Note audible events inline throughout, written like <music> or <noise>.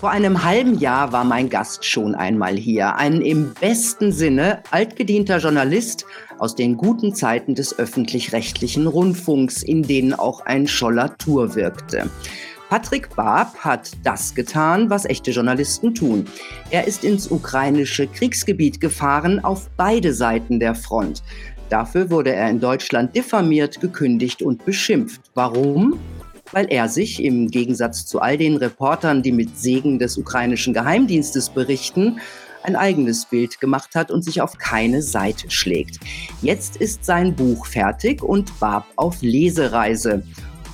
Vor einem halben Jahr war mein Gast schon einmal hier. Ein im besten Sinne altgedienter Journalist aus den guten Zeiten des öffentlich-rechtlichen Rundfunks, in denen auch ein Scholler Tour wirkte. Patrick Barb hat das getan, was echte Journalisten tun. Er ist ins ukrainische Kriegsgebiet gefahren, auf beide Seiten der Front. Dafür wurde er in Deutschland diffamiert, gekündigt und beschimpft. Warum? Weil er sich im Gegensatz zu all den Reportern, die mit Segen des ukrainischen Geheimdienstes berichten, ein eigenes Bild gemacht hat und sich auf keine Seite schlägt. Jetzt ist sein Buch fertig und Barb auf Lesereise.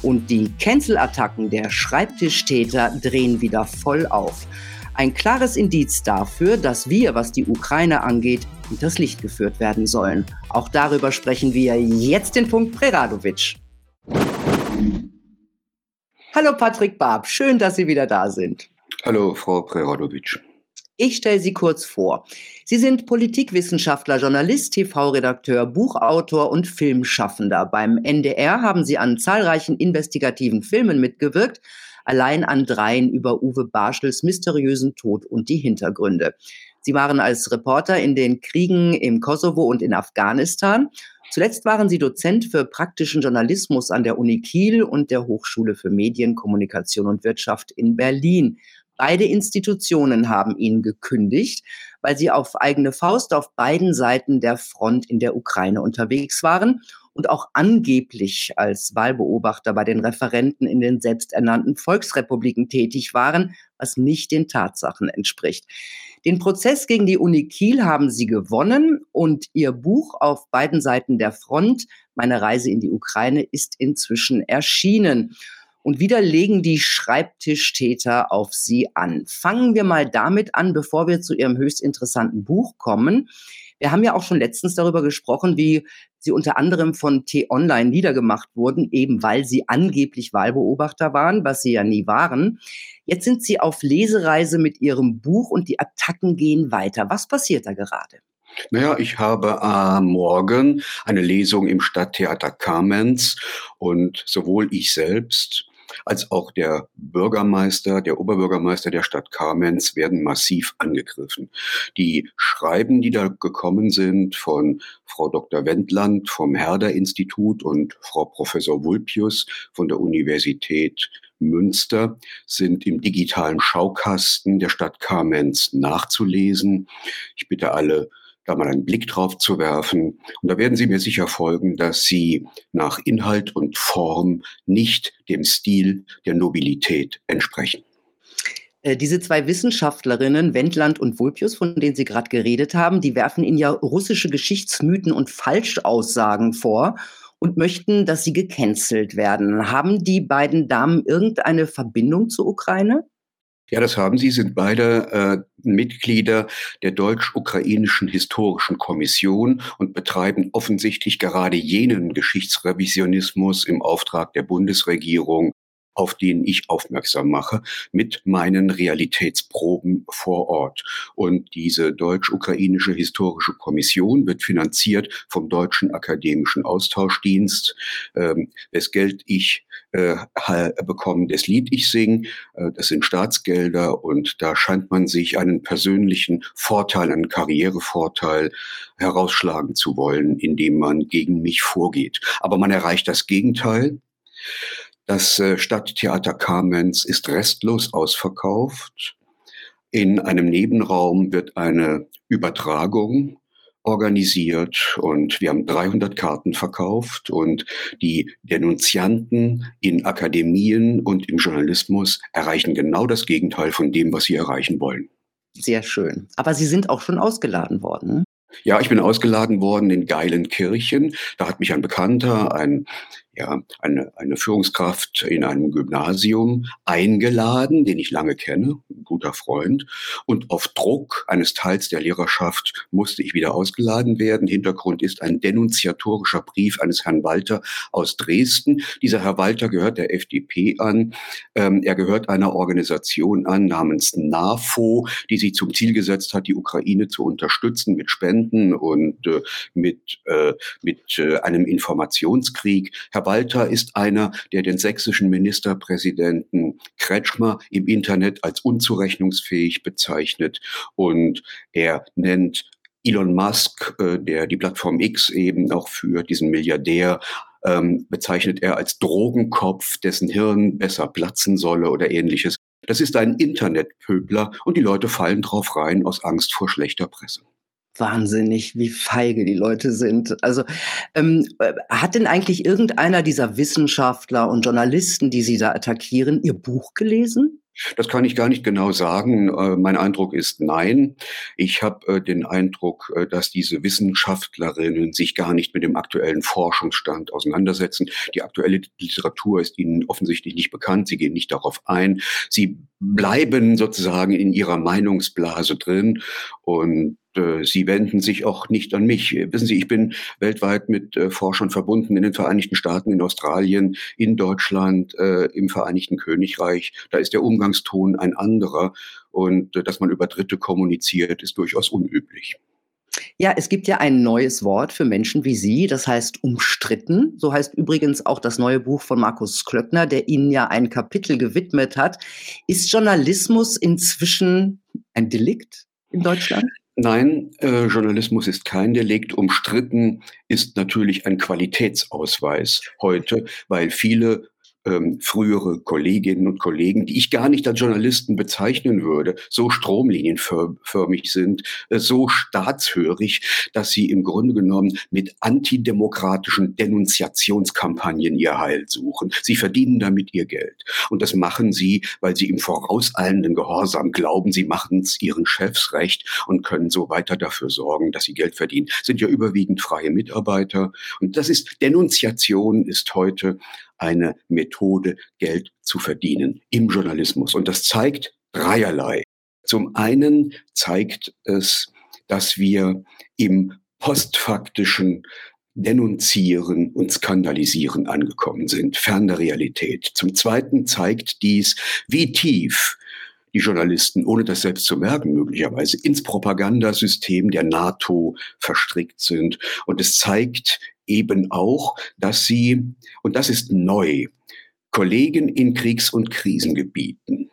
Und die Cancel-Attacken der Schreibtischtäter drehen wieder voll auf. Ein klares Indiz dafür, dass wir, was die Ukraine angeht, hinters Licht geführt werden sollen. Auch darüber sprechen wir jetzt in Punkt Preradovic. Hallo Patrick Barb, schön, dass Sie wieder da sind. Hallo Frau Preradovic. Ich stelle Sie kurz vor. Sie sind Politikwissenschaftler, Journalist, TV-Redakteur, Buchautor und Filmschaffender. Beim NDR haben Sie an zahlreichen investigativen Filmen mitgewirkt, allein an dreien über Uwe Barschels mysteriösen Tod und die Hintergründe. Sie waren als Reporter in den Kriegen im Kosovo und in Afghanistan Zuletzt waren sie Dozent für praktischen Journalismus an der Uni Kiel und der Hochschule für Medien, Kommunikation und Wirtschaft in Berlin. Beide Institutionen haben ihn gekündigt, weil sie auf eigene Faust auf beiden Seiten der Front in der Ukraine unterwegs waren und auch angeblich als Wahlbeobachter bei den Referenten in den selbsternannten Volksrepubliken tätig waren, was nicht den Tatsachen entspricht. Den Prozess gegen die Uni Kiel haben sie gewonnen und ihr Buch auf beiden Seiten der Front, Meine Reise in die Ukraine, ist inzwischen erschienen. Und wieder legen die Schreibtischtäter auf sie an. Fangen wir mal damit an, bevor wir zu ihrem höchst interessanten Buch kommen. Wir haben ja auch schon letztens darüber gesprochen, wie sie unter anderem von T-Online niedergemacht wurden, eben weil sie angeblich Wahlbeobachter waren, was sie ja nie waren. Jetzt sind sie auf Lesereise mit ihrem Buch und die Attacken gehen weiter. Was passiert da gerade? Naja, ich habe äh, morgen eine Lesung im Stadttheater Kamenz und sowohl ich selbst als auch der Bürgermeister, der Oberbürgermeister der Stadt Kamenz werden massiv angegriffen. Die Schreiben, die da gekommen sind von Frau Dr. Wendland vom Herder-Institut und Frau Professor Vulpius von der Universität Münster sind im digitalen Schaukasten der Stadt Kamenz nachzulesen. Ich bitte alle, da mal einen Blick drauf zu werfen. Und da werden Sie mir sicher folgen, dass Sie nach Inhalt und Form nicht dem Stil der Nobilität entsprechen. Äh, diese zwei Wissenschaftlerinnen, Wendland und Vulpius, von denen Sie gerade geredet haben, die werfen Ihnen ja russische Geschichtsmythen und Falschaussagen vor und möchten, dass sie gecancelt werden. Haben die beiden Damen irgendeine Verbindung zur Ukraine? Ja, das haben sie, sind beide äh, Mitglieder der Deutsch-Ukrainischen Historischen Kommission und betreiben offensichtlich gerade jenen Geschichtsrevisionismus im Auftrag der Bundesregierung, auf den ich aufmerksam mache, mit meinen Realitätsproben vor Ort. Und diese deutsch-ukrainische historische Kommission wird finanziert vom Deutschen Akademischen Austauschdienst, ähm, wes Geld ich äh, bekomme, das Lied ich sing. Äh, das sind Staatsgelder und da scheint man sich einen persönlichen Vorteil, einen Karrierevorteil herausschlagen zu wollen, indem man gegen mich vorgeht. Aber man erreicht das Gegenteil. Das äh, Stadttheater Kamenz ist restlos ausverkauft. In einem Nebenraum wird eine Übertragung organisiert und wir haben 300 Karten verkauft und die Denunzianten in Akademien und im Journalismus erreichen genau das Gegenteil von dem, was sie erreichen wollen. Sehr schön. Aber Sie sind auch schon ausgeladen worden. Ne? Ja, ich bin ausgeladen worden in Geilenkirchen. Da hat mich ein Bekannter, ein ja, eine, eine Führungskraft in einem Gymnasium eingeladen, den ich lange kenne, ein guter Freund. Und auf Druck eines Teils der Lehrerschaft musste ich wieder ausgeladen werden. Hintergrund ist ein denunziatorischer Brief eines Herrn Walter aus Dresden. Dieser Herr Walter gehört der FDP an. Ähm, er gehört einer Organisation an namens NAFO, die sich zum Ziel gesetzt hat, die Ukraine zu unterstützen mit Spenden und äh, mit, äh, mit äh, einem Informationskrieg. Herr Walter ist einer, der den sächsischen Ministerpräsidenten Kretschmer im Internet als unzurechnungsfähig bezeichnet und er nennt Elon Musk, äh, der die Plattform X eben auch führt, diesen Milliardär, ähm, bezeichnet er als Drogenkopf, dessen Hirn besser platzen solle oder ähnliches. Das ist ein Internetpöbler und die Leute fallen drauf rein aus Angst vor schlechter Presse wahnsinnig, wie feige die Leute sind. Also ähm, äh, hat denn eigentlich irgendeiner dieser Wissenschaftler und Journalisten, die Sie da attackieren, Ihr Buch gelesen? Das kann ich gar nicht genau sagen. Äh, mein Eindruck ist nein. Ich habe äh, den Eindruck, dass diese Wissenschaftlerinnen sich gar nicht mit dem aktuellen Forschungsstand auseinandersetzen. Die aktuelle Literatur ist ihnen offensichtlich nicht bekannt. Sie gehen nicht darauf ein. Sie bleiben sozusagen in ihrer Meinungsblase drin und äh, sie wenden sich auch nicht an mich. Wissen Sie, ich bin weltweit mit äh, Forschern verbunden in den Vereinigten Staaten, in Australien, in Deutschland, äh, im Vereinigten Königreich. Da ist der Umgangston ein anderer und dass man über Dritte kommuniziert, ist durchaus unüblich. Ja, es gibt ja ein neues Wort für Menschen wie Sie, das heißt umstritten. So heißt übrigens auch das neue Buch von Markus Klöckner, der Ihnen ja ein Kapitel gewidmet hat. Ist Journalismus inzwischen ein Delikt in Deutschland? Nein, äh, Journalismus ist kein Delikt. Umstritten ist natürlich ein Qualitätsausweis heute, weil viele ähm, frühere Kolleginnen und Kollegen, die ich gar nicht als Journalisten bezeichnen würde, so stromlinienförmig sind, äh, so staatshörig, dass sie im Grunde genommen mit antidemokratischen Denunziationskampagnen ihr Heil suchen. Sie verdienen damit ihr Geld. Und das machen sie, weil sie im vorauseilenden Gehorsam glauben, sie machen es ihren Chefs recht und können so weiter dafür sorgen, dass sie Geld verdienen. Sind ja überwiegend freie Mitarbeiter. Und das ist, Denunziation ist heute eine Methode, Geld zu verdienen im Journalismus. Und das zeigt dreierlei. Zum einen zeigt es, dass wir im postfaktischen Denunzieren und Skandalisieren angekommen sind, fern der Realität. Zum Zweiten zeigt dies, wie tief die Journalisten, ohne das selbst zu merken möglicherweise, ins Propagandasystem der NATO verstrickt sind. Und es zeigt eben auch, dass sie, und das ist neu, Kollegen in Kriegs- und Krisengebieten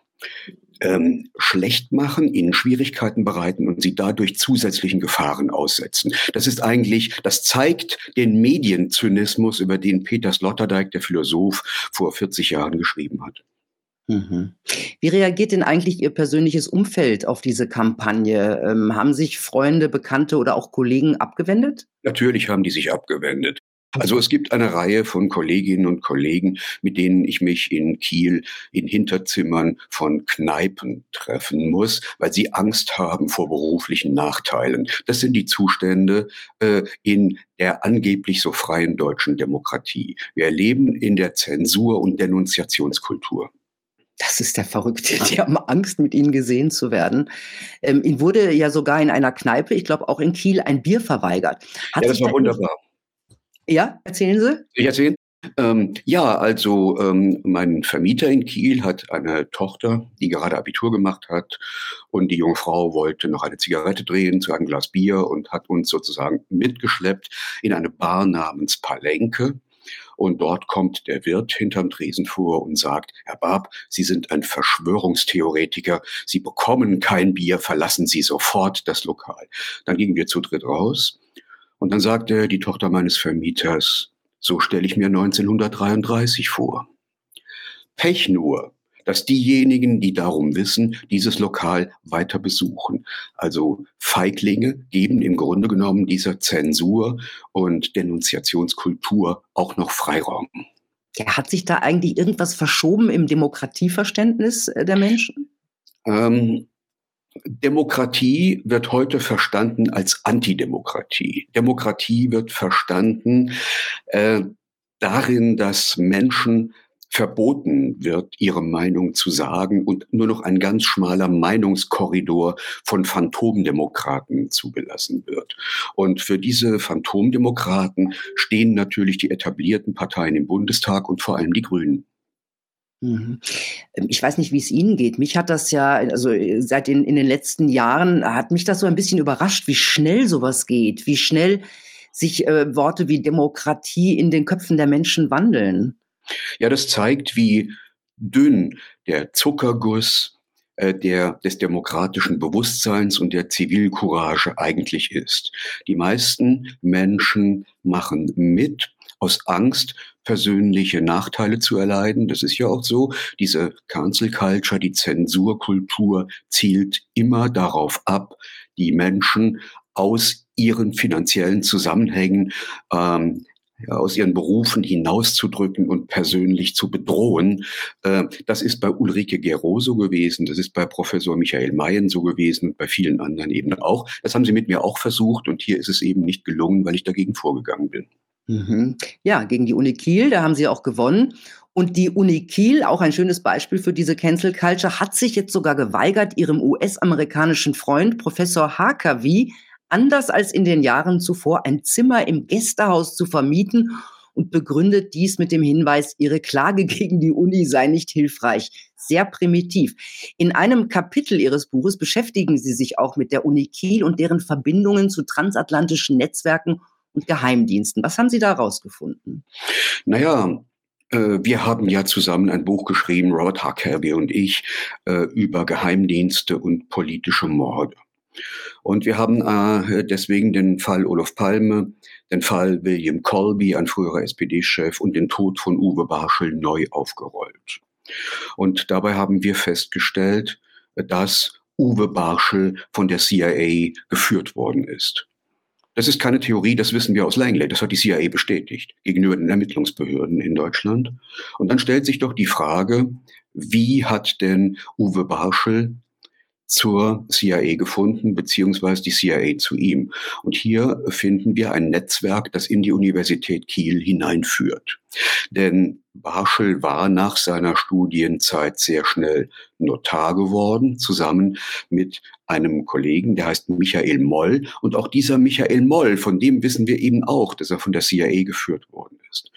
ähm, schlecht machen, ihnen Schwierigkeiten bereiten und sie dadurch zusätzlichen Gefahren aussetzen. Das ist eigentlich, das zeigt den Medienzynismus, über den Peter Sloterdijk, der Philosoph, vor 40 Jahren geschrieben hat. Mhm. Wie reagiert denn eigentlich Ihr persönliches Umfeld auf diese Kampagne? Ähm, haben sich Freunde, Bekannte oder auch Kollegen abgewendet? Natürlich haben die sich abgewendet. Also es gibt eine Reihe von Kolleginnen und Kollegen, mit denen ich mich in Kiel in Hinterzimmern von Kneipen treffen muss, weil sie Angst haben vor beruflichen Nachteilen. Das sind die Zustände äh, in der angeblich so freien deutschen Demokratie. Wir leben in der Zensur- und Denunziationskultur. Das ist der Verrückte. Die haben Angst, mit ihnen gesehen zu werden. Ähm, ihnen wurde ja sogar in einer Kneipe, ich glaube auch in Kiel, ein Bier verweigert. Hat ja, das war wunderbar. Ja, erzählen Sie. Ich erzähle. Ähm, ja, also ähm, mein Vermieter in Kiel hat eine Tochter, die gerade Abitur gemacht hat und die junge Frau wollte noch eine Zigarette drehen zu einem Glas Bier und hat uns sozusagen mitgeschleppt in eine Bar namens Palenke. Und dort kommt der Wirt hinterm Tresen vor und sagt, Herr Barb, Sie sind ein Verschwörungstheoretiker. Sie bekommen kein Bier, verlassen Sie sofort das Lokal. Dann gingen wir zu dritt raus. Und dann sagte die Tochter meines Vermieters, so stelle ich mir 1933 vor. Pech nur, dass diejenigen, die darum wissen, dieses Lokal weiter besuchen. Also Feiglinge geben im Grunde genommen dieser Zensur und Denunziationskultur auch noch Freiraum. Ja, hat sich da eigentlich irgendwas verschoben im Demokratieverständnis äh, der Menschen? Ähm, Demokratie wird heute verstanden als Antidemokratie. Demokratie wird verstanden äh, darin, dass Menschen verboten wird, ihre Meinung zu sagen und nur noch ein ganz schmaler Meinungskorridor von Phantomdemokraten zugelassen wird. Und für diese Phantomdemokraten stehen natürlich die etablierten Parteien im Bundestag und vor allem die Grünen. Mhm. Ähm, ich weiß nicht, wie es Ihnen geht. Mich hat das ja, also seit den, in den letzten Jahren hat mich das so ein bisschen überrascht, wie schnell sowas geht, wie schnell sich äh, Worte wie Demokratie in den Köpfen der Menschen wandeln. Ja, das zeigt, wie dünn der Zuckerguss äh, der, des demokratischen Bewusstseins und der Zivilcourage eigentlich ist. Die meisten Menschen machen mit aus Angst, persönliche Nachteile zu erleiden. Das ist ja auch so. Diese Cancel Culture, die Zensurkultur zielt immer darauf ab, die Menschen aus ihren finanziellen Zusammenhängen ähm, aus ihren Berufen hinauszudrücken und persönlich zu bedrohen. Äh, das ist bei Ulrike Gero so gewesen, das ist bei Professor Michael Mayen so gewesen und bei vielen anderen eben auch. Das haben sie mit mir auch versucht und hier ist es eben nicht gelungen, weil ich dagegen vorgegangen bin. Mhm. Ja, gegen die Uni Kiel, da haben sie auch gewonnen. Und die Uni Kiel, auch ein schönes Beispiel für diese Cancel Culture, hat sich jetzt sogar geweigert, ihrem US-amerikanischen Freund Professor Harkavi anders als in den Jahren zuvor ein Zimmer im Gästehaus zu vermieten und begründet dies mit dem Hinweis, ihre Klage <laughs> gegen die Uni sei nicht hilfreich. Sehr primitiv. In einem Kapitel ihres Buches beschäftigen sie sich auch mit der Uni Kiel und deren Verbindungen zu transatlantischen Netzwerken und Geheimdiensten. Was haben Sie da rausgefunden? Naja, äh, wir haben ja zusammen ein Buch geschrieben, Robert Huckabee und ich, äh, über Geheimdienste und politische Morde. Und wir haben äh, deswegen den Fall Olof Palme, den Fall William Colby, ein früherer SPD-Chef, und den Tod von Uwe Barschel neu aufgerollt. Und dabei haben wir festgestellt, dass Uwe Barschel von der CIA geführt worden ist. Das ist keine Theorie, das wissen wir aus Langley. Das hat die CIA bestätigt gegenüber den Ermittlungsbehörden in Deutschland. Und dann stellt sich doch die Frage, wie hat denn Uwe Barschel zur CIA gefunden, beziehungsweise die CIA zu ihm. Und hier finden wir ein Netzwerk, das in die Universität Kiel hineinführt. Denn Barschel war nach seiner Studienzeit sehr schnell Notar geworden, zusammen mit einem Kollegen, der heißt Michael Moll. Und auch dieser Michael Moll, von dem wissen wir eben auch, dass er von der CIA geführt worden ist.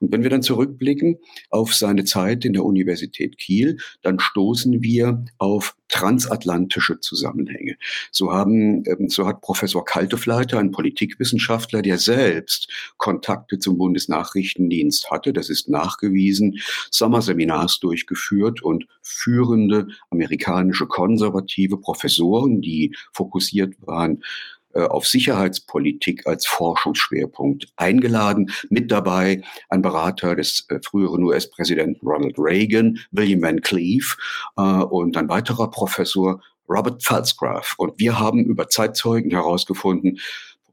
Und wenn wir dann zurückblicken auf seine Zeit in der Universität Kiel, dann stoßen wir auf transatlantische Zusammenhänge. So haben, ähm, so hat Professor Kaltefleiter, ein Politikwissenschaftler, der selbst Kontakte zum Bundesnachrichtendienst hatte, das ist nachgewiesen, Sommerseminars durchgeführt und führende amerikanische konservative Professoren, die fokussiert waren äh, auf Sicherheitspolitik als Forschungsschwerpunkt eingeladen. Mit dabei ein Berater des äh, früheren US-Präsidenten Ronald Reagan, William Van Cleave äh, und ein weiterer Professor Robert Pfalzgraf. Und wir haben über Zeitzeugen herausgefunden,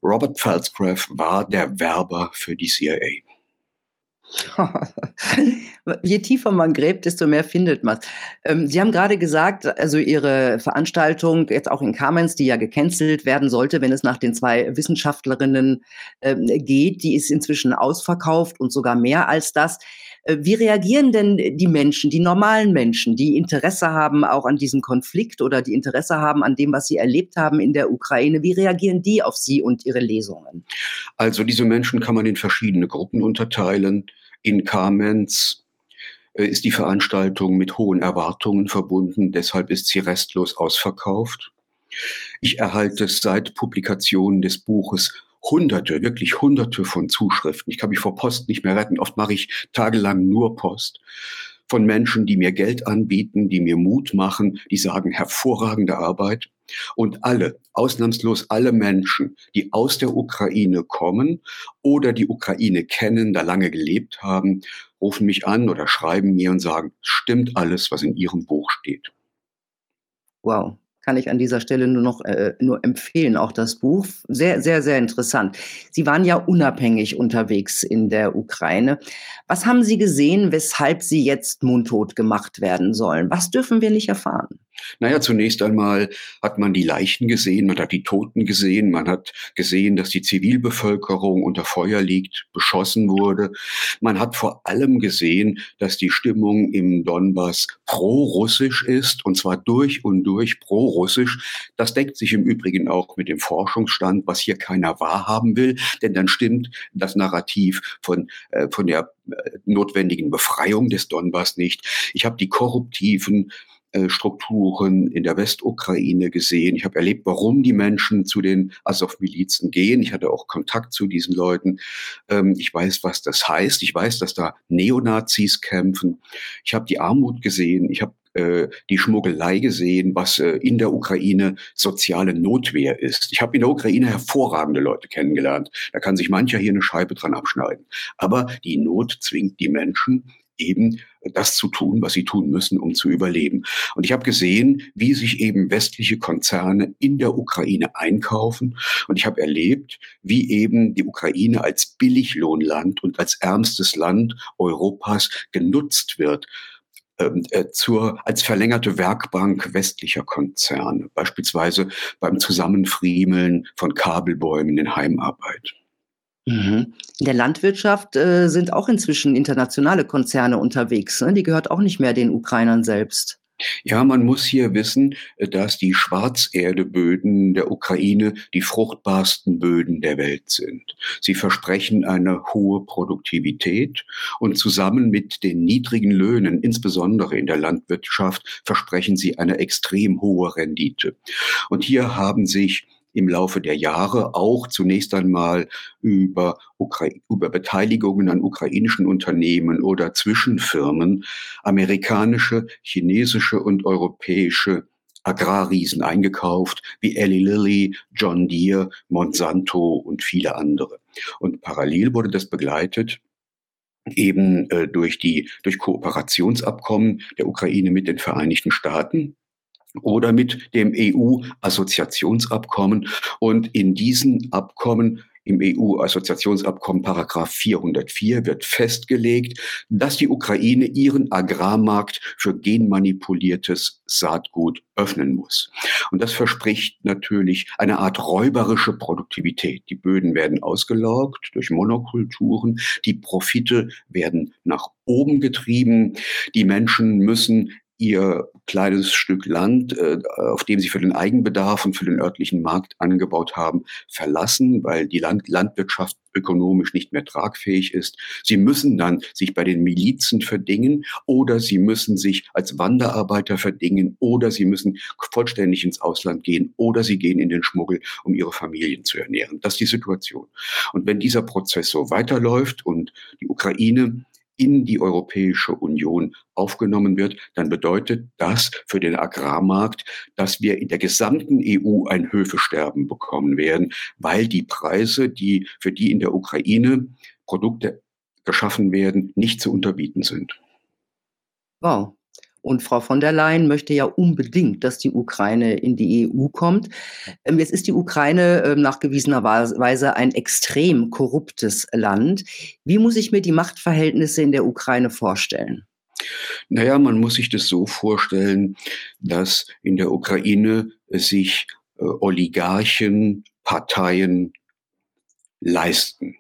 Robert Pfalzgraf war der Werber für die CIA. <laughs> Je tiefer man gräbt, desto mehr findet man. Ähm, Sie haben gerade gesagt, also Ihre Veranstaltung jetzt auch in Kamenz, die ja gecancelt werden sollte, wenn es nach den zwei Wissenschaftlerinnen ähm, geht, die ist inzwischen ausverkauft und sogar mehr als das. Äh, wie reagieren denn die Menschen, die normalen Menschen, die Interesse haben auch an diesem Konflikt oder die Interesse haben an dem, was sie erlebt haben in der Ukraine? Wie reagieren die auf Sie und Ihre Lesungen? Also diese Menschen kann man in verschiedene Gruppen unterteilen. In Kamenz äh, ist die Veranstaltung mit hohen Erwartungen verbunden, deshalb ist sie restlos ausverkauft. Ich erhalte seit Publikation des Buches hunderte, wirklich hunderte von Zuschriften. Ich kann mich vor Post nicht mehr retten. Oft mache ich tagelang nur Post von Menschen, die mir Geld anbieten, die mir Mut machen, die sagen hervorragende Arbeit. Und alle, ausnahmslos alle Menschen, die aus der Ukraine kommen oder die Ukraine kennen, da lange gelebt haben, rufen mich an oder schreiben mir und sagen, stimmt alles, was in ihrem Buch steht. Wow, kann ich an dieser Stelle nur noch äh, nur empfehlen, auch das Buch. Sehr, sehr, sehr interessant. Sie waren ja unabhängig unterwegs in der Ukraine. Was haben Sie gesehen, weshalb Sie jetzt mundtot gemacht werden sollen? Was dürfen wir nicht erfahren? Naja, zunächst einmal hat man die Leichen gesehen, man hat die Toten gesehen, man hat gesehen, dass die Zivilbevölkerung unter Feuer liegt, beschossen wurde. Man hat vor allem gesehen, dass die Stimmung im Donbass pro-russisch ist, und zwar durch und durch pro-russisch. Das deckt sich im Übrigen auch mit dem Forschungsstand, was hier keiner wahrhaben will, denn dann stimmt das Narrativ von, äh, von der äh, notwendigen Befreiung des Donbass nicht. Ich habe die korruptiven Strukturen in der Westukraine gesehen. Ich habe erlebt, warum die Menschen zu den Azov-Milizen gehen. Ich hatte auch Kontakt zu diesen Leuten. Ähm, ich weiß, was das heißt. Ich weiß, dass da Neonazis kämpfen. Ich habe die Armut gesehen. Ich habe äh, die Schmuggelei gesehen, was äh, in der Ukraine soziale Notwehr ist. Ich habe in der Ukraine hervorragende Leute kennengelernt. Da kann sich mancher hier eine Scheibe dran abschneiden. Aber die Not zwingt die Menschen eben das zu tun, was sie tun müssen, um zu überleben. Und ich habe gesehen, wie sich eben westliche Konzerne in der Ukraine einkaufen. Und ich habe erlebt, wie eben die Ukraine als Billiglohnland und als ärmstes Land Europas genutzt wird ähm, äh, zur, als verlängerte Werkbank westlicher Konzerne, beispielsweise beim Zusammenfriemeln von Kabelbäumen in Heimarbeit. Mhm. In der Landwirtschaft äh, sind auch inzwischen internationale Konzerne unterwegs. Ne? Die gehört auch nicht mehr den Ukrainern selbst. Ja, man muss hier wissen, äh, dass die Schwarzerdeböden der Ukraine die fruchtbarsten Böden der Welt sind. Sie versprechen eine hohe Produktivität und zusammen mit den niedrigen Löhnen, insbesondere in der Landwirtschaft, versprechen sie eine extrem hohe Rendite. Und hier haben sich im Laufe der Jahre auch zunächst einmal über, Ukra über Beteiligungen an ukrainischen Unternehmen oder Zwischenfirmen amerikanische, chinesische und europäische Agrarriesen eingekauft, wie Eli Lilly, John Deere, Monsanto und viele andere. Und parallel wurde das begleitet eben äh, durch die durch Kooperationsabkommen der Ukraine mit den Vereinigten Staaten, oder mit dem EU-Assoziationsabkommen. Und in diesen Abkommen im EU-Assoziationsabkommen Paragraph 404 wird festgelegt, dass die Ukraine ihren Agrarmarkt für genmanipuliertes Saatgut öffnen muss. Und das verspricht natürlich eine Art räuberische Produktivität. Die Böden werden ausgelaugt durch Monokulturen, die Profite werden nach oben getrieben, die Menschen müssen ihr kleines Stück Land, äh, auf dem sie für den Eigenbedarf und für den örtlichen Markt angebaut haben, verlassen, weil die Land Landwirtschaft ökonomisch nicht mehr tragfähig ist. Sie müssen dann sich bei den Milizen verdingen oder sie müssen sich als Wanderarbeiter verdingen oder sie müssen vollständig ins Ausland gehen oder sie gehen in den Schmuggel, um ihre Familien zu ernähren. Das ist die Situation. Und wenn dieser Prozess so weiterläuft und die Ukraine in die Europäische Union aufgenommen wird, dann bedeutet das für den Agrarmarkt, dass wir in der gesamten EU ein Höfesterben bekommen werden, weil die Preise, die für die in der Ukraine Produkte geschaffen werden, nicht zu unterbieten sind. Wow. Und Frau von der Leyen möchte ja unbedingt, dass die Ukraine in die EU kommt. Ähm, jetzt ist die Ukraine ähm, nachgewiesenerweise ein extrem korruptes Land. Wie muss ich mir die Machtverhältnisse in der Ukraine vorstellen? Naja, man muss sich das so vorstellen, dass in der Ukraine sich äh, Oligarchen, Parteien leisten.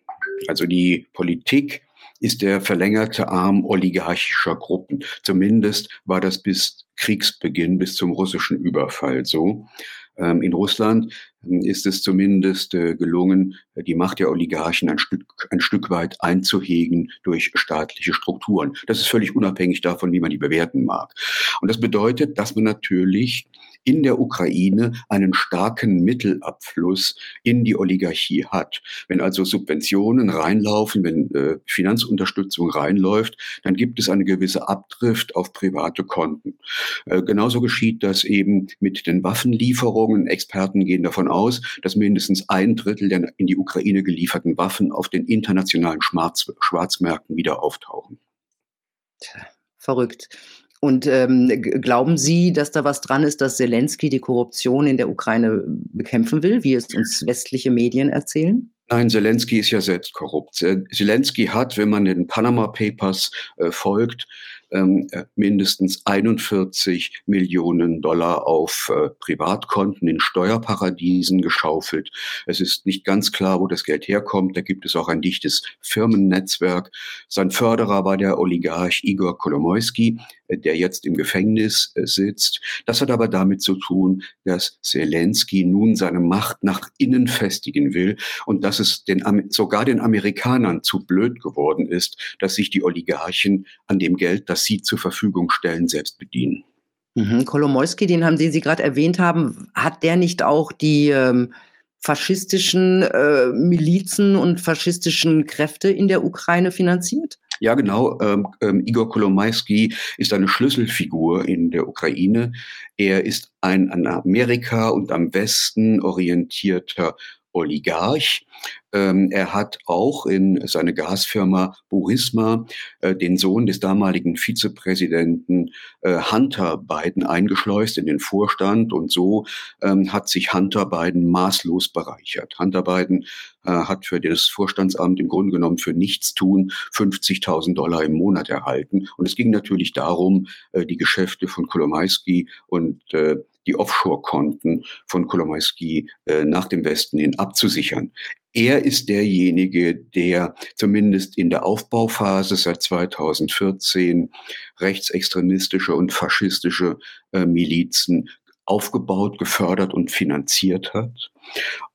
Also die Politik ist der verlängerte Arm oligarchischer Gruppen. Zumindest war das bis Kriegsbeginn, bis zum russischen Überfall so. Ähm, in Russland ähm, ist es zumindest äh, gelungen, die Macht der Oligarchen ein Stück, ein Stück weit einzuhegen durch staatliche Strukturen. Das ist völlig unabhängig davon, wie man die bewerten mag. Und das bedeutet, dass man natürlich in der Ukraine einen starken Mittelabfluss in die Oligarchie hat. Wenn also Subventionen reinlaufen, wenn äh, Finanzunterstützung reinläuft, dann gibt es eine gewisse Abdrift auf private Konten. Äh, genauso geschieht das eben mit den Waffenlieferungen. Experten gehen davon aus, dass mindestens ein Drittel der in die Ukraine gelieferten Waffen auf den internationalen Schwarz Schwarzmärkten wieder auftauchen. Verrückt. Und ähm, glauben Sie, dass da was dran ist, dass Zelensky die Korruption in der Ukraine bekämpfen will, wie es uns westliche Medien erzählen? Nein, Zelensky ist ja selbst korrupt. Zelensky hat, wenn man den Panama Papers äh, folgt, ähm, äh, mindestens 41 Millionen Dollar auf äh, Privatkonten in Steuerparadiesen geschaufelt. Es ist nicht ganz klar, wo das Geld herkommt. Da gibt es auch ein dichtes Firmennetzwerk. Sein Förderer war der Oligarch Igor Kolomoisky, äh, der jetzt im Gefängnis äh, sitzt. Das hat aber damit zu tun, dass Zelensky nun seine Macht nach innen festigen will und dass es den, sogar den Amerikanern zu blöd geworden ist, dass sich die Oligarchen an dem Geld, das das sie zur Verfügung stellen, selbst bedienen. Mhm. Kolomoisky, den haben Sie, Sie gerade erwähnt haben, hat der nicht auch die ähm, faschistischen äh, Milizen und faschistischen Kräfte in der Ukraine finanziert? Ja, genau. Ähm, ähm, Igor Kolomoisky ist eine Schlüsselfigur in der Ukraine. Er ist ein an Amerika und am Westen orientierter Oligarch. Ähm, er hat auch in seine Gasfirma Burisma äh, den Sohn des damaligen Vizepräsidenten äh, Hunter Biden eingeschleust in den Vorstand und so ähm, hat sich Hunter Biden maßlos bereichert. Hunter Biden äh, hat für das Vorstandsamt im Grunde genommen für nichts tun 50.000 Dollar im Monat erhalten. Und es ging natürlich darum, äh, die Geschäfte von Kolomaisky und äh, die Offshore-Konten von Kolomoisky äh, nach dem Westen hin abzusichern. Er ist derjenige, der zumindest in der Aufbauphase seit 2014 rechtsextremistische und faschistische äh, Milizen aufgebaut, gefördert und finanziert hat.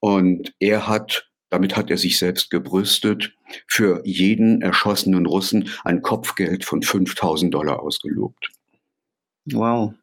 Und er hat damit hat er sich selbst gebrüstet, für jeden erschossenen Russen ein Kopfgeld von 5000 Dollar ausgelobt. Wow.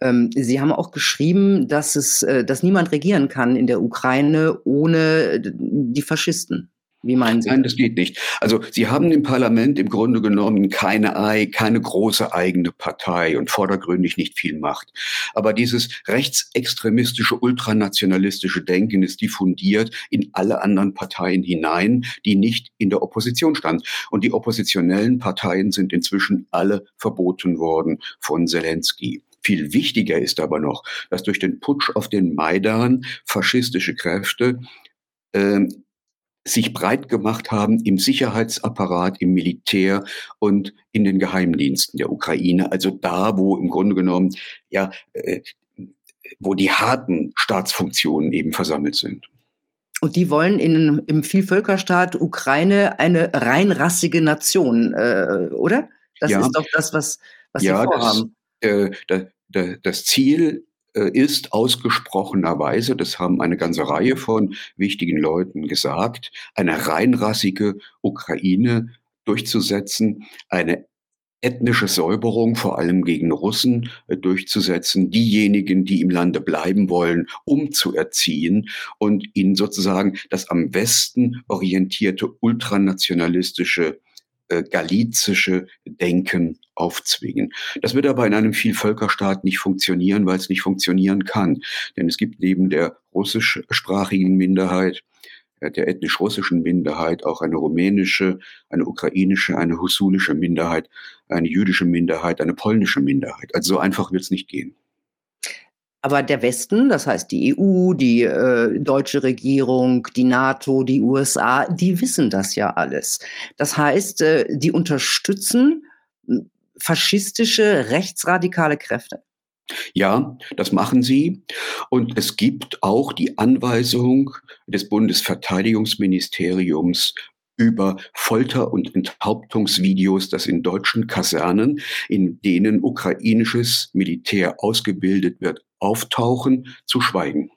Ähm, Sie haben auch geschrieben, dass es, äh, dass niemand regieren kann in der Ukraine ohne die Faschisten. Wie meinen Sie? Nein, das geht nicht. Also Sie haben im Parlament im Grunde genommen keine, keine große eigene Partei und vordergründig nicht viel Macht. Aber dieses rechtsextremistische, ultranationalistische Denken ist diffundiert in alle anderen Parteien hinein, die nicht in der Opposition standen. Und die oppositionellen Parteien sind inzwischen alle verboten worden von Zelensky. Viel wichtiger ist aber noch, dass durch den Putsch auf den Maidan faschistische Kräfte äh, sich breit gemacht haben im Sicherheitsapparat, im Militär und in den Geheimdiensten der Ukraine. Also da, wo im Grunde genommen, ja, äh, wo die harten Staatsfunktionen eben versammelt sind. Und die wollen in, im Vielvölkerstaat Ukraine eine reinrassige Nation, äh, oder? Das ja. ist doch das, was, was ja, sie vorhaben. Das, äh, das Ziel äh, ist ausgesprochenerweise, das haben eine ganze Reihe von wichtigen Leuten gesagt, eine reinrassige Ukraine durchzusetzen, eine ethnische Säuberung, vor allem gegen Russen, äh, durchzusetzen, diejenigen, die im Lande bleiben wollen, umzuerziehen und ihnen sozusagen das am Westen orientierte ultranationalistische äh, galizische Denken aufzwingen. Das wird aber in einem Vielvölkerstaat nicht funktionieren, weil es nicht funktionieren kann. Denn es gibt neben der russischsprachigen Minderheit, äh, der ethnisch russischen Minderheit auch eine rumänische, eine ukrainische, eine husulische Minderheit, eine jüdische Minderheit, eine polnische Minderheit. Also so einfach wird es nicht gehen. Aber der Westen, das heißt die EU, die äh, deutsche Regierung, die NATO, die USA, die wissen das ja alles. Das heißt, äh, die unterstützen hm, faschistische, rechtsradikale Kräfte. Ja, das machen sie. Und es gibt auch die Anweisung des Bundesverteidigungsministeriums über Folter- und Enthauptungsvideos, das in deutschen Kasernen, in denen ukrainisches Militär ausgebildet wird, auftauchen, zu schweigen.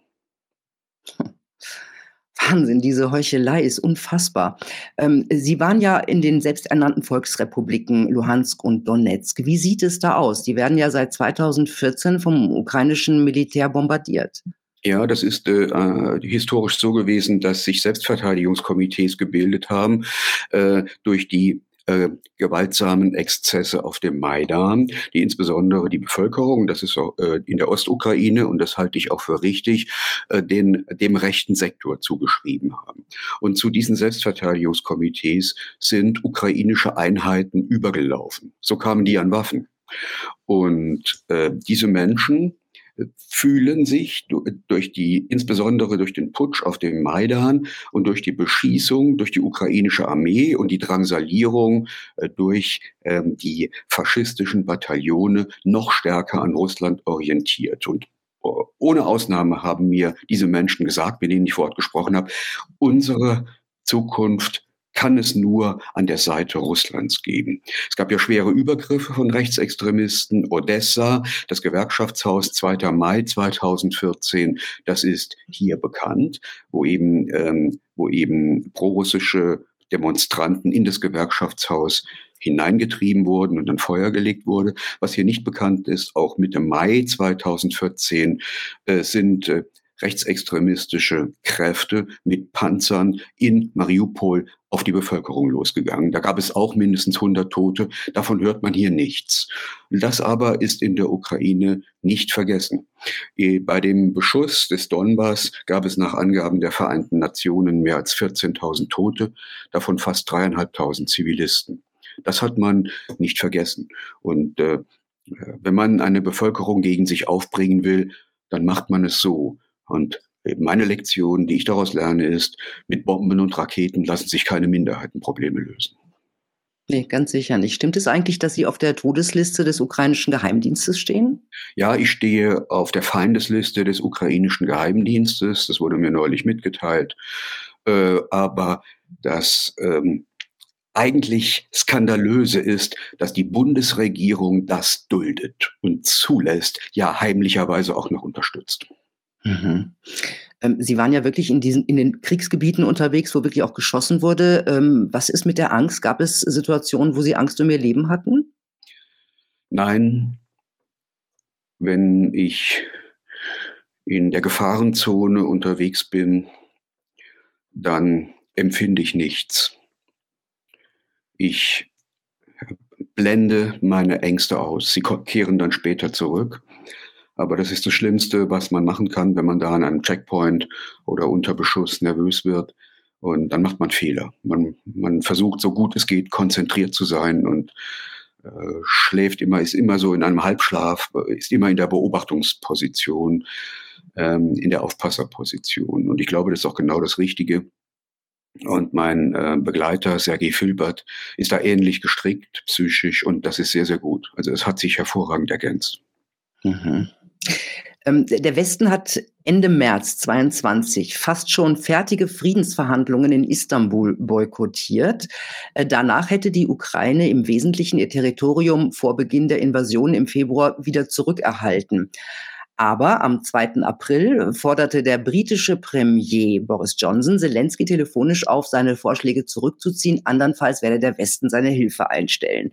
Wahnsinn, diese Heuchelei ist unfassbar. Ähm, Sie waren ja in den selbsternannten Volksrepubliken Luhansk und Donetsk. Wie sieht es da aus? Die werden ja seit 2014 vom ukrainischen Militär bombardiert. Ja, das ist äh, äh, historisch so gewesen, dass sich Selbstverteidigungskomitees gebildet haben äh, durch die äh, gewaltsamen Exzesse auf dem Maidan, die insbesondere die Bevölkerung, das ist auch, äh, in der Ostukraine und das halte ich auch für richtig, äh, den, dem rechten Sektor zugeschrieben haben. Und zu diesen Selbstverteidigungskomitees sind ukrainische Einheiten übergelaufen. So kamen die an Waffen. Und äh, diese Menschen, fühlen sich durch die, insbesondere durch den Putsch auf dem Maidan und durch die Beschießung durch die ukrainische Armee und die Drangsalierung äh, durch ähm, die faschistischen Bataillone noch stärker an Russland orientiert. Und äh, ohne Ausnahme haben mir diese Menschen gesagt, mit denen ich vor Ort gesprochen habe, unsere Zukunft kann es nur an der Seite Russlands geben. Es gab ja schwere Übergriffe von Rechtsextremisten. Odessa, das Gewerkschaftshaus 2. Mai 2014, das ist hier bekannt, wo eben, ähm, wo eben prorussische Demonstranten in das Gewerkschaftshaus hineingetrieben wurden und dann Feuer gelegt wurde. Was hier nicht bekannt ist, auch Mitte Mai 2014 äh, sind äh, rechtsextremistische Kräfte mit Panzern in Mariupol auf die Bevölkerung losgegangen. Da gab es auch mindestens 100 Tote. Davon hört man hier nichts. Das aber ist in der Ukraine nicht vergessen. Eh, bei dem Beschuss des Donbass gab es nach Angaben der Vereinten Nationen mehr als 14.000 Tote, davon fast dreieinhalbtausend Zivilisten. Das hat man nicht vergessen. Und äh, wenn man eine Bevölkerung gegen sich aufbringen will, dann macht man es so. Und meine Lektion, die ich daraus lerne, ist, mit Bomben und Raketen lassen sich keine Minderheitenprobleme lösen. Nee, ganz sicher nicht. Stimmt es eigentlich, dass Sie auf der Todesliste des ukrainischen Geheimdienstes stehen? Ja, ich stehe auf der Feindesliste des ukrainischen Geheimdienstes. Das wurde mir neulich mitgeteilt. Äh, aber das ähm, eigentlich Skandalöse ist, dass die Bundesregierung das duldet und zulässt, ja heimlicherweise auch noch unterstützt. Mhm. Ähm, Sie waren ja wirklich in diesen in den Kriegsgebieten unterwegs, wo wirklich auch geschossen wurde. Ähm, was ist mit der Angst? Gab es Situationen, wo Sie Angst um Ihr Leben hatten? Nein. Wenn ich in der Gefahrenzone unterwegs bin, dann empfinde ich nichts. Ich blende meine Ängste aus. Sie kehren dann später zurück. Aber das ist das Schlimmste, was man machen kann, wenn man da an einem Checkpoint oder unter Beschuss nervös wird. Und dann macht man Fehler. Man, man versucht, so gut es geht, konzentriert zu sein und äh, schläft immer, ist immer so in einem Halbschlaf, ist immer in der Beobachtungsposition, ähm, in der Aufpasserposition. Und ich glaube, das ist auch genau das Richtige. Und mein äh, Begleiter, Sergei Filbert, ist da ähnlich gestrickt, psychisch, und das ist sehr, sehr gut. Also es hat sich hervorragend ergänzt. Mhm. Ähm, der Westen hat Ende März 22 fast schon fertige Friedensverhandlungen in Istanbul boykottiert. Äh, danach hätte die Ukraine im Wesentlichen ihr Territorium vor Beginn der Invasion im Februar wieder zurückerhalten. Aber am 2. April forderte der britische Premier Boris Johnson Zelensky telefonisch auf, seine Vorschläge zurückzuziehen. Andernfalls werde der Westen seine Hilfe einstellen.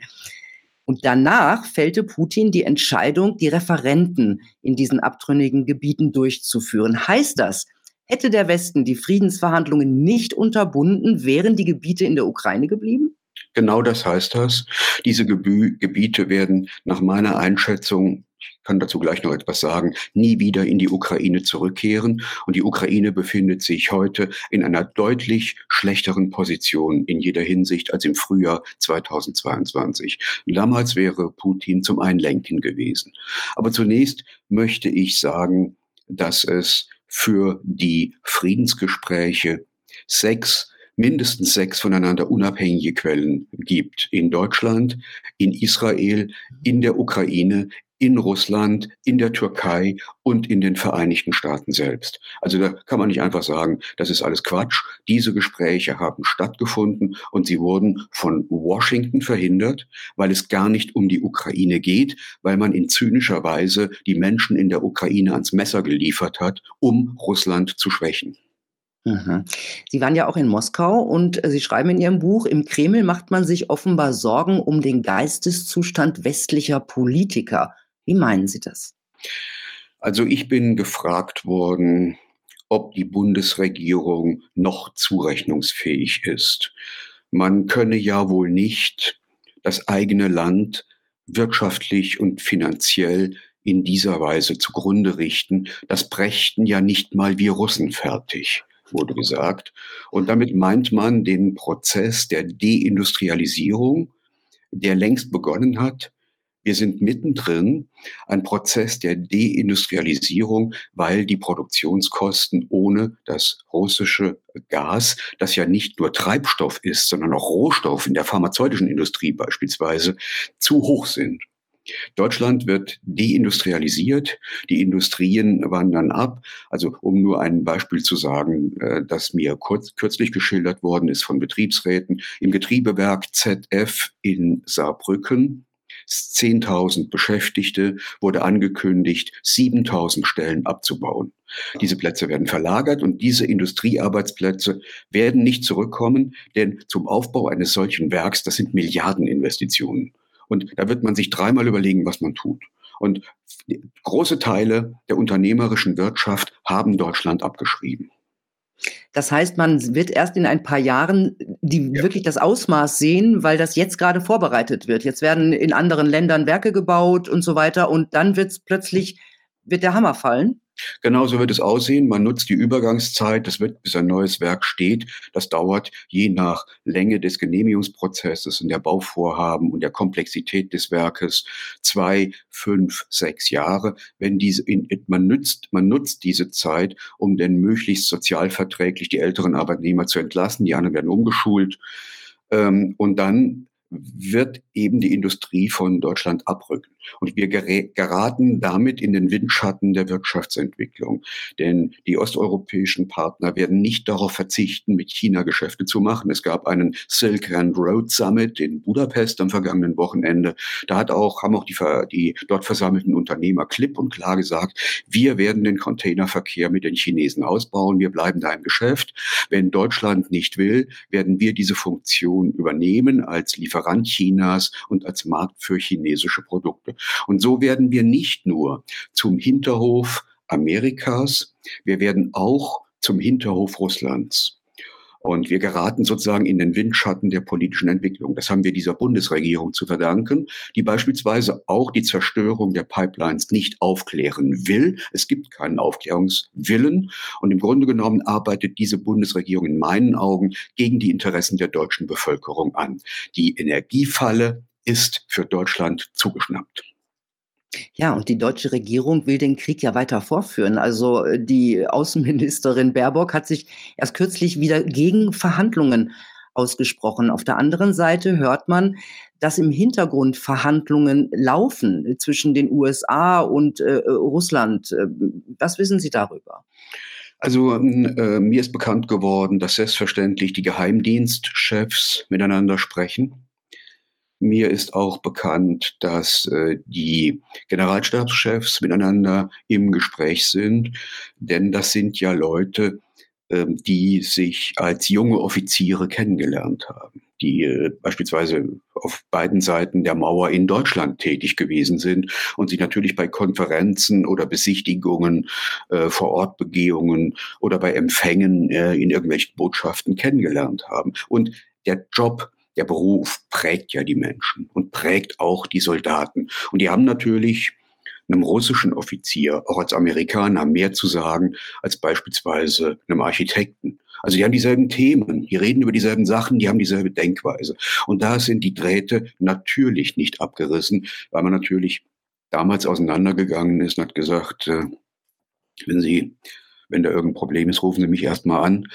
Und danach fällte Putin die Entscheidung, die Referenten in diesen abtrünnigen Gebieten durchzuführen. Heißt das, hätte der Westen die Friedensverhandlungen nicht unterbunden, wären die Gebiete in der Ukraine geblieben? Genau das heißt das. Diese Gebiete werden nach meiner Einschätzung kann dazu gleich noch etwas sagen, nie wieder in die Ukraine zurückkehren. Und die Ukraine befindet sich heute in einer deutlich schlechteren Position in jeder Hinsicht als im Frühjahr 2022. Damals wäre Putin zum Einlenken gewesen. Aber zunächst möchte ich sagen, dass es für die Friedensgespräche sechs mindestens sechs voneinander unabhängige Quellen gibt. In Deutschland, in Israel, in der Ukraine, in Russland, in der Türkei und in den Vereinigten Staaten selbst. Also da kann man nicht einfach sagen, das ist alles Quatsch. Diese Gespräche haben stattgefunden und sie wurden von Washington verhindert, weil es gar nicht um die Ukraine geht, weil man in zynischer Weise die Menschen in der Ukraine ans Messer geliefert hat, um Russland zu schwächen. Mhm. Sie waren ja auch in Moskau und Sie schreiben in Ihrem Buch, im Kreml macht man sich offenbar Sorgen um den Geisteszustand westlicher Politiker. Wie meinen Sie das? Also ich bin gefragt worden, ob die Bundesregierung noch zurechnungsfähig ist. Man könne ja wohl nicht das eigene Land wirtschaftlich und finanziell in dieser Weise zugrunde richten. Das brächten ja nicht mal wir Russen fertig, wurde gesagt. Und damit meint man den Prozess der Deindustrialisierung, der längst begonnen hat, wir sind mittendrin, ein Prozess der Deindustrialisierung, weil die Produktionskosten ohne das russische Gas, das ja nicht nur Treibstoff ist, sondern auch Rohstoff in der pharmazeutischen Industrie beispielsweise, zu hoch sind. Deutschland wird deindustrialisiert, die Industrien wandern ab. Also um nur ein Beispiel zu sagen, äh, das mir kurz, kürzlich geschildert worden ist von Betriebsräten, im Getriebewerk ZF in Saarbrücken 10.000 Beschäftigte, wurde angekündigt, 7.000 Stellen abzubauen. Diese Plätze werden verlagert und diese Industriearbeitsplätze werden nicht zurückkommen, denn zum Aufbau eines solchen Werks, das sind Milliardeninvestitionen. Und da wird man sich dreimal überlegen, was man tut. Und große Teile der unternehmerischen Wirtschaft haben Deutschland abgeschrieben. Das heißt, man wird erst in ein paar Jahren die ja. wirklich das Ausmaß sehen, weil das jetzt gerade vorbereitet wird. Jetzt werden in anderen Ländern Werke gebaut und so weiter und dann wird es plötzlich, wird der Hammer fallen. Genauso wird es aussehen. Man nutzt die Übergangszeit. Das wird, bis ein neues Werk steht. Das dauert je nach Länge des Genehmigungsprozesses und der Bauvorhaben und der Komplexität des Werkes zwei, fünf, sechs Jahre. Wenn diese, man nutzt, man nutzt diese Zeit, um denn möglichst sozialverträglich die älteren Arbeitnehmer zu entlassen. Die anderen werden umgeschult. Ähm, und dann wird eben die Industrie von Deutschland abrücken. Und wir geraten damit in den Windschatten der Wirtschaftsentwicklung. Denn die osteuropäischen Partner werden nicht darauf verzichten, mit China Geschäfte zu machen. Es gab einen Silk and Road Summit in Budapest am vergangenen Wochenende. Da hat auch, haben auch die, die dort versammelten Unternehmer klipp und klar gesagt, wir werden den Containerverkehr mit den Chinesen ausbauen. Wir bleiben da im Geschäft. Wenn Deutschland nicht will, werden wir diese Funktion übernehmen als Lieferant Lieferant Chinas und als Markt für chinesische Produkte. Und so werden wir nicht nur zum Hinterhof Amerikas, wir werden auch zum Hinterhof Russlands. Und wir geraten sozusagen in den Windschatten der politischen Entwicklung. Das haben wir dieser Bundesregierung zu verdanken, die beispielsweise auch die Zerstörung der Pipelines nicht aufklären will. Es gibt keinen Aufklärungswillen. Und im Grunde genommen arbeitet diese Bundesregierung in meinen Augen gegen die Interessen der deutschen Bevölkerung an. Die Energiefalle ist für Deutschland zugeschnappt. Ja, und die deutsche Regierung will den Krieg ja weiter vorführen. Also äh, die Außenministerin Baerbock hat sich erst kürzlich wieder gegen Verhandlungen ausgesprochen. Auf der anderen Seite hört man, dass im Hintergrund Verhandlungen laufen zwischen den USA und äh, Russland. Äh, was wissen Sie darüber? Also äh, mir ist bekannt geworden, dass selbstverständlich die Geheimdienstchefs miteinander sprechen. Mir ist auch bekannt, dass äh, die Generalstabschefs miteinander im Gespräch sind, denn das sind ja Leute, äh, die sich als junge Offiziere kennengelernt haben, die äh, beispielsweise auf beiden Seiten der Mauer in Deutschland tätig gewesen sind und sich natürlich bei Konferenzen oder Besichtigungen, äh, Vorortbegehungen oder bei Empfängen äh, in irgendwelchen Botschaften kennengelernt haben. Und der Job der Beruf prägt ja die Menschen und prägt auch die Soldaten. Und die haben natürlich einem russischen Offizier, auch als Amerikaner, mehr zu sagen als beispielsweise einem Architekten. Also die haben dieselben Themen, die reden über dieselben Sachen, die haben dieselbe Denkweise. Und da sind die Drähte natürlich nicht abgerissen, weil man natürlich damals auseinandergegangen ist und hat gesagt, äh, wenn Sie, wenn da irgendein Problem ist, rufen Sie mich erstmal an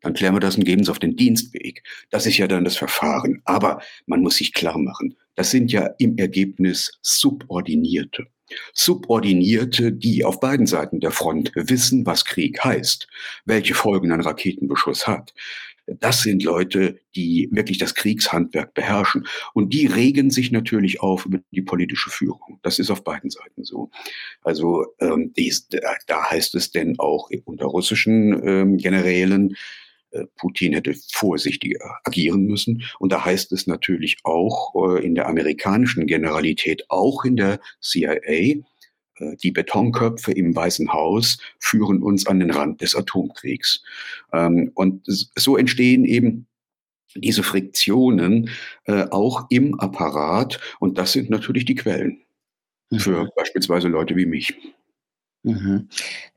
dann klären wir das und geben es auf den Dienstweg. Das ist ja dann das Verfahren. Aber man muss sich klar machen, das sind ja im Ergebnis Subordinierte. Subordinierte, die auf beiden Seiten der Front wissen, was Krieg heißt, welche Folgen ein Raketenbeschuss hat. Das sind Leute, die wirklich das Kriegshandwerk beherrschen. Und die regen sich natürlich auf über die politische Führung. Das ist auf beiden Seiten so. Also ähm, dies, da heißt es denn auch unter russischen ähm, Generälen, Putin hätte vorsichtiger agieren müssen. Und da heißt es natürlich auch äh, in der amerikanischen Generalität, auch in der CIA, äh, die Betonköpfe im Weißen Haus führen uns an den Rand des Atomkriegs. Ähm, und so entstehen eben diese Friktionen auch im Apparat. Und das sind natürlich die Quellen für mhm. beispielsweise Leute wie mich. Mhm.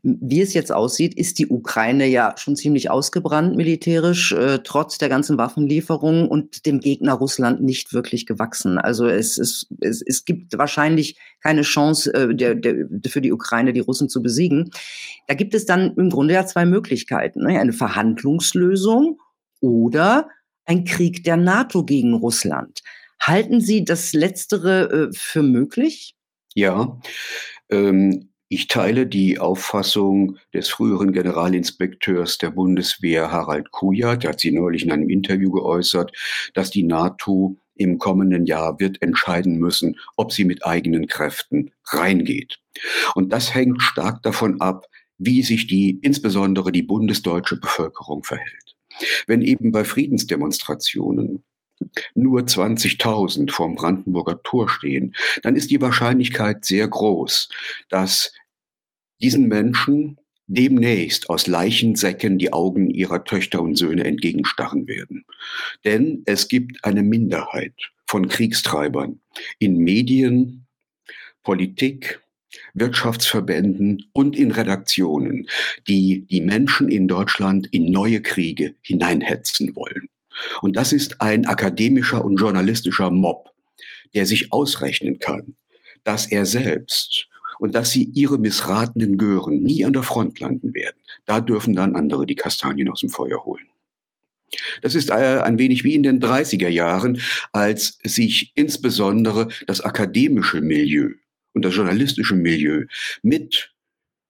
Wie es jetzt aussieht, ist die Ukraine ja schon ziemlich ausgebrannt militärisch, äh, trotz der ganzen Waffenlieferungen und dem Gegner Russland nicht wirklich gewachsen. Also es, ist, es, es gibt wahrscheinlich keine Chance äh, der, der, für die Ukraine, die Russen zu besiegen. Da gibt es dann im Grunde ja zwei Möglichkeiten. Ne? Eine Verhandlungslösung oder ein Krieg der NATO gegen Russland. Halten Sie das Letztere äh, für möglich? Ja. Ähm ich teile die Auffassung des früheren Generalinspekteurs der Bundeswehr Harald Kujat, der hat sie neulich in einem Interview geäußert, dass die NATO im kommenden Jahr wird entscheiden müssen, ob sie mit eigenen Kräften reingeht. Und das hängt stark davon ab, wie sich die, insbesondere die bundesdeutsche Bevölkerung verhält. Wenn eben bei Friedensdemonstrationen nur 20.000 vorm Brandenburger Tor stehen, dann ist die Wahrscheinlichkeit sehr groß, dass diesen Menschen demnächst aus Leichensäcken die Augen ihrer Töchter und Söhne entgegenstarren werden. Denn es gibt eine Minderheit von Kriegstreibern in Medien, Politik, Wirtschaftsverbänden und in Redaktionen, die die Menschen in Deutschland in neue Kriege hineinhetzen wollen. Und das ist ein akademischer und journalistischer Mob, der sich ausrechnen kann, dass er selbst und dass sie ihre missratenen Gören nie an der Front landen werden. Da dürfen dann andere die Kastanien aus dem Feuer holen. Das ist äh, ein wenig wie in den 30er Jahren, als sich insbesondere das akademische Milieu und das journalistische Milieu mit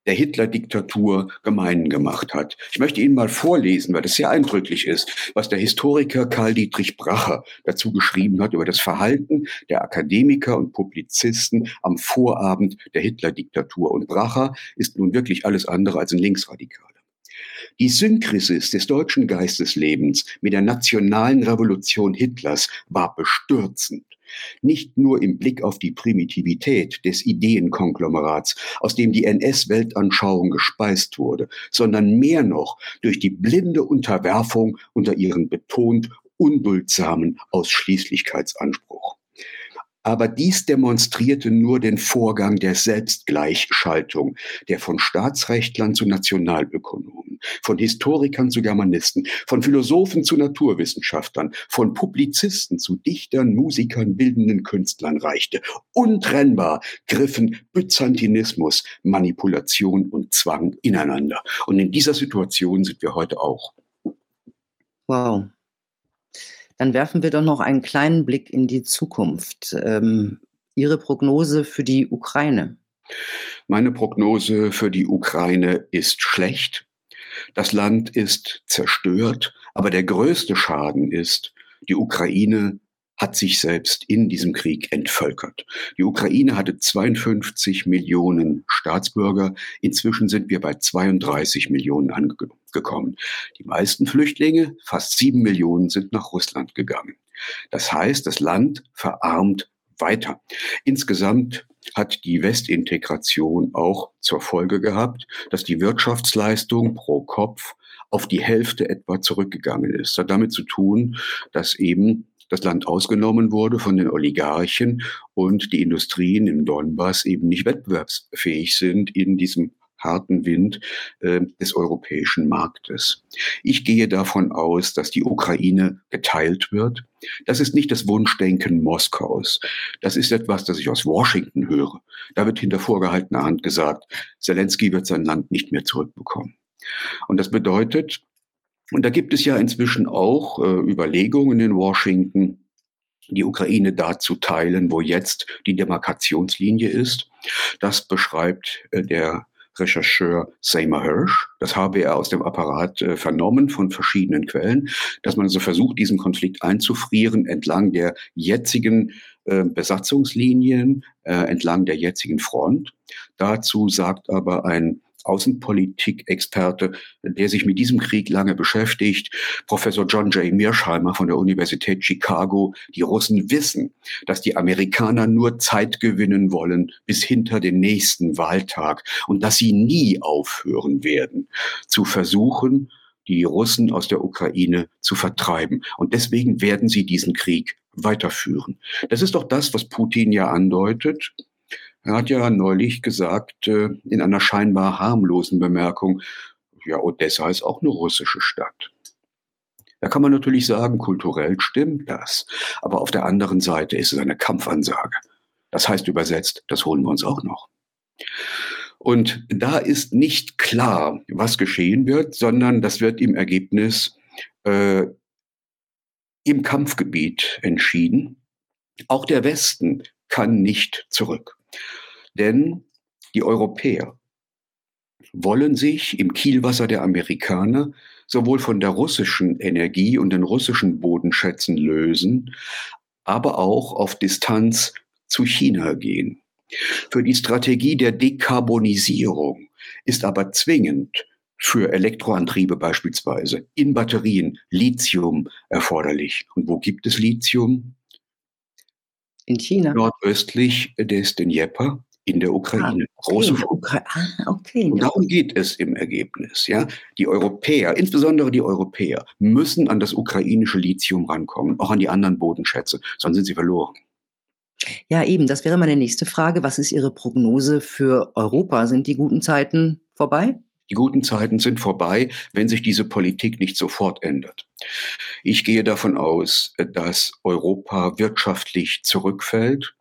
der Hitler-Diktatur gemein gemacht hat. Ich möchte Ihnen mal vorlesen, weil das sehr eindrücklich ist, was der Historiker Karl Dietrich Bracher dazu geschrieben hat über das Verhalten der Akademiker und Publizisten am Vorabend der Hitler-Diktatur. Und Bracher ist nun wirklich alles andere als ein Linksradikaler. Die Synkrisis des deutschen Geisteslebens mit der nationalen Revolution Hitlers war bestürzend. Nicht nur im Blick auf die Primitivität des Ideenkonglomerats, aus dem die NS-Weltanschauung gespeist wurde, sondern mehr noch durch die blinde Unterwerfung unter ihren betont unduldsamen Ausschließlichkeitsanspruch. Aber dies demonstrierte nur den Vorgang der Selbstgleichschaltung, der von Staatsrechtlern zu Nationalökonomen, von Historikern zu Germanisten, von Philosophen zu Naturwissenschaftlern, von Publizisten zu Dichtern, Musikern, bildenden Künstlern reichte. Untrennbar griffen Byzantinismus, Manipulation und Zwang ineinander. Und in dieser Situation sind wir heute auch. Wow, dann werfen wir doch noch einen kleinen Blick in die Zukunft. Ähm, Ihre Prognose für die Ukraine? Meine Prognose für die Ukraine ist schlecht. Das Land ist zerstört, aber der größte Schaden ist, die Ukraine hat sich selbst in diesem Krieg entvölkert. Die Ukraine hatte 52 Millionen Staatsbürger. Inzwischen sind wir bei 32 Millionen angekommen. Die meisten Flüchtlinge, fast sieben Millionen, sind nach Russland gegangen. Das heißt, das Land verarmt weiter. Insgesamt hat die Westintegration auch zur Folge gehabt, dass die Wirtschaftsleistung pro Kopf auf die Hälfte etwa zurückgegangen ist. Das hat damit zu tun, dass eben das Land ausgenommen wurde von den Oligarchen und die Industrien im Donbass eben nicht wettbewerbsfähig sind in diesem harten Wind äh, des europäischen Marktes. Ich gehe davon aus, dass die Ukraine geteilt wird. Das ist nicht das Wunschdenken Moskaus. Das ist etwas, das ich aus Washington höre. Da wird hinter vorgehaltener Hand gesagt, Zelensky wird sein Land nicht mehr zurückbekommen. Und das bedeutet, und da gibt es ja inzwischen auch äh, Überlegungen in Washington, die Ukraine da zu teilen, wo jetzt die Demarkationslinie ist. Das beschreibt äh, der Rechercheur Seymour Hirsch. Das habe er aus dem Apparat äh, vernommen von verschiedenen Quellen, dass man also versucht, diesen Konflikt einzufrieren entlang der jetzigen äh, Besatzungslinien, äh, entlang der jetzigen Front. Dazu sagt aber ein Außenpolitik-Experte, der sich mit diesem Krieg lange beschäftigt, Professor John J. Mearsheimer von der Universität Chicago. Die Russen wissen, dass die Amerikaner nur Zeit gewinnen wollen bis hinter den nächsten Wahltag und dass sie nie aufhören werden zu versuchen, die Russen aus der Ukraine zu vertreiben. Und deswegen werden sie diesen Krieg weiterführen. Das ist doch das, was Putin ja andeutet. Er hat ja neulich gesagt, äh, in einer scheinbar harmlosen Bemerkung, ja, Odessa ist auch eine russische Stadt. Da kann man natürlich sagen, kulturell stimmt das. Aber auf der anderen Seite ist es eine Kampfansage. Das heißt übersetzt, das holen wir uns auch noch. Und da ist nicht klar, was geschehen wird, sondern das wird im Ergebnis äh, im Kampfgebiet entschieden. Auch der Westen kann nicht zurück. Denn die Europäer wollen sich im Kielwasser der Amerikaner sowohl von der russischen Energie und den russischen Bodenschätzen lösen, aber auch auf Distanz zu China gehen. Für die Strategie der Dekarbonisierung ist aber zwingend für Elektroantriebe beispielsweise in Batterien Lithium erforderlich. Und wo gibt es Lithium? In China. Nordöstlich des Dnjepr in der Ukraine. Ah, Große okay. Ukra ah, okay. Und darum geht es im Ergebnis. Ja? Die Europäer, insbesondere die Europäer, müssen an das ukrainische Lithium rankommen, auch an die anderen Bodenschätze, sonst sind sie verloren. Ja, eben, das wäre meine nächste Frage. Was ist Ihre Prognose für Europa? Sind die guten Zeiten vorbei? Die guten Zeiten sind vorbei, wenn sich diese Politik nicht sofort ändert. Ich gehe davon aus, dass Europa wirtschaftlich zurückfällt.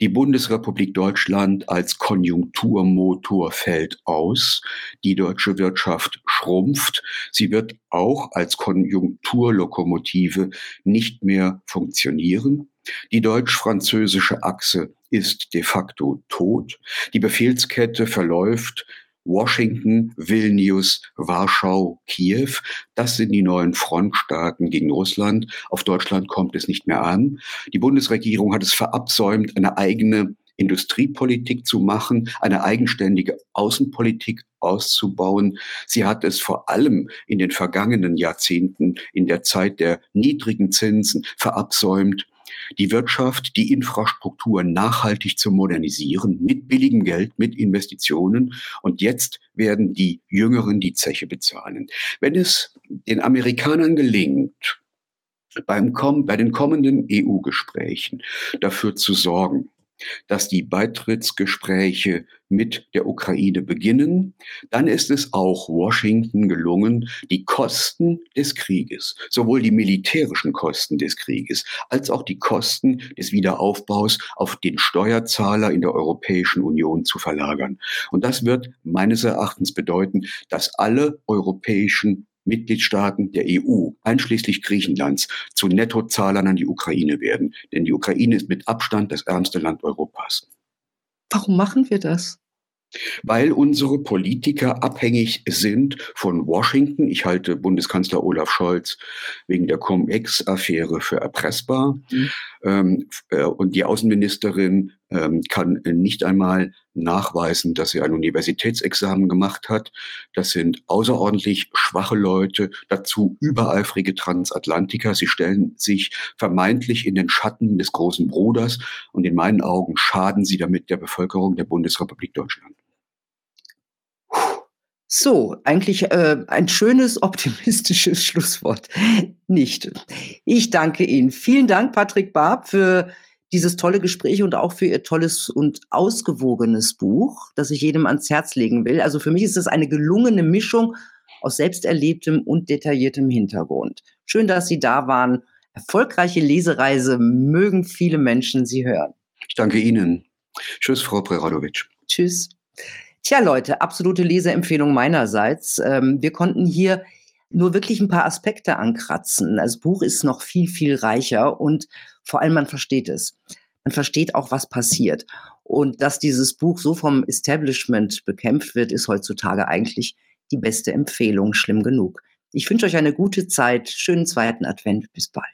Die Bundesrepublik Deutschland als Konjunkturmotor fällt aus. Die deutsche Wirtschaft schrumpft. Sie wird auch als Konjunkturlokomotive nicht mehr funktionieren. Die deutsch-französische Achse ist de facto tot. Die Befehlskette verläuft Washington, Vilnius, Warschau, Kiew. Das sind die neuen Frontstaaten gegen Russland. Auf Deutschland kommt es nicht mehr an. Die Bundesregierung hat es verabsäumt, eine eigene Industriepolitik zu machen, eine eigenständige Außenpolitik auszubauen. Sie hat es vor allem in den vergangenen Jahrzehnten, in der Zeit der niedrigen Zinsen, verabsäumt, die Wirtschaft, die Infrastruktur nachhaltig zu modernisieren, mit billigem Geld, mit Investitionen. Und jetzt werden die Jüngeren die Zeche bezahlen. Wenn es den Amerikanern gelingt, beim, bei den kommenden EU-Gesprächen dafür zu sorgen, dass die Beitrittsgespräche mit der Ukraine beginnen, dann ist es auch Washington gelungen, die Kosten des Krieges, sowohl die militärischen Kosten des Krieges als auch die Kosten des Wiederaufbaus auf den Steuerzahler in der Europäischen Union zu verlagern. Und das wird meines Erachtens bedeuten, dass alle europäischen Mitgliedstaaten der EU, einschließlich Griechenlands, zu Nettozahlern an die Ukraine werden. Denn die Ukraine ist mit Abstand das ärmste Land Europas. Warum machen wir das? Weil unsere Politiker abhängig sind von Washington. Ich halte Bundeskanzler Olaf Scholz wegen der Cum-Ex-Affäre für erpressbar. Mhm. Ähm, äh, und die Außenministerin kann nicht einmal nachweisen, dass sie ein Universitätsexamen gemacht hat. Das sind außerordentlich schwache Leute, dazu übereifrige Transatlantiker. Sie stellen sich vermeintlich in den Schatten des großen Bruders und in meinen Augen schaden sie damit der Bevölkerung der Bundesrepublik Deutschland. So, eigentlich äh, ein schönes, optimistisches <laughs> Schlusswort. Nicht. Ich danke Ihnen. Vielen Dank, Patrick Barb, für dieses tolle Gespräch und auch für Ihr tolles und ausgewogenes Buch, das ich jedem ans Herz legen will. Also für mich ist es eine gelungene Mischung aus selbsterlebtem und detailliertem Hintergrund. Schön, dass Sie da waren. Erfolgreiche Lesereise mögen viele Menschen Sie hören. Ich danke Ihnen. Tschüss, Frau Preradovic. Tschüss. Tja, Leute, absolute Leseempfehlung meinerseits. Ähm, wir konnten hier nur wirklich ein paar Aspekte ankratzen. Das Buch ist noch viel, viel reicher und vor allem man versteht es. Man versteht auch, was passiert. Und dass dieses Buch so vom Establishment bekämpft wird, ist heutzutage eigentlich die beste Empfehlung. Schlimm genug. Ich wünsche euch eine gute Zeit. Schönen zweiten Advent. Bis bald.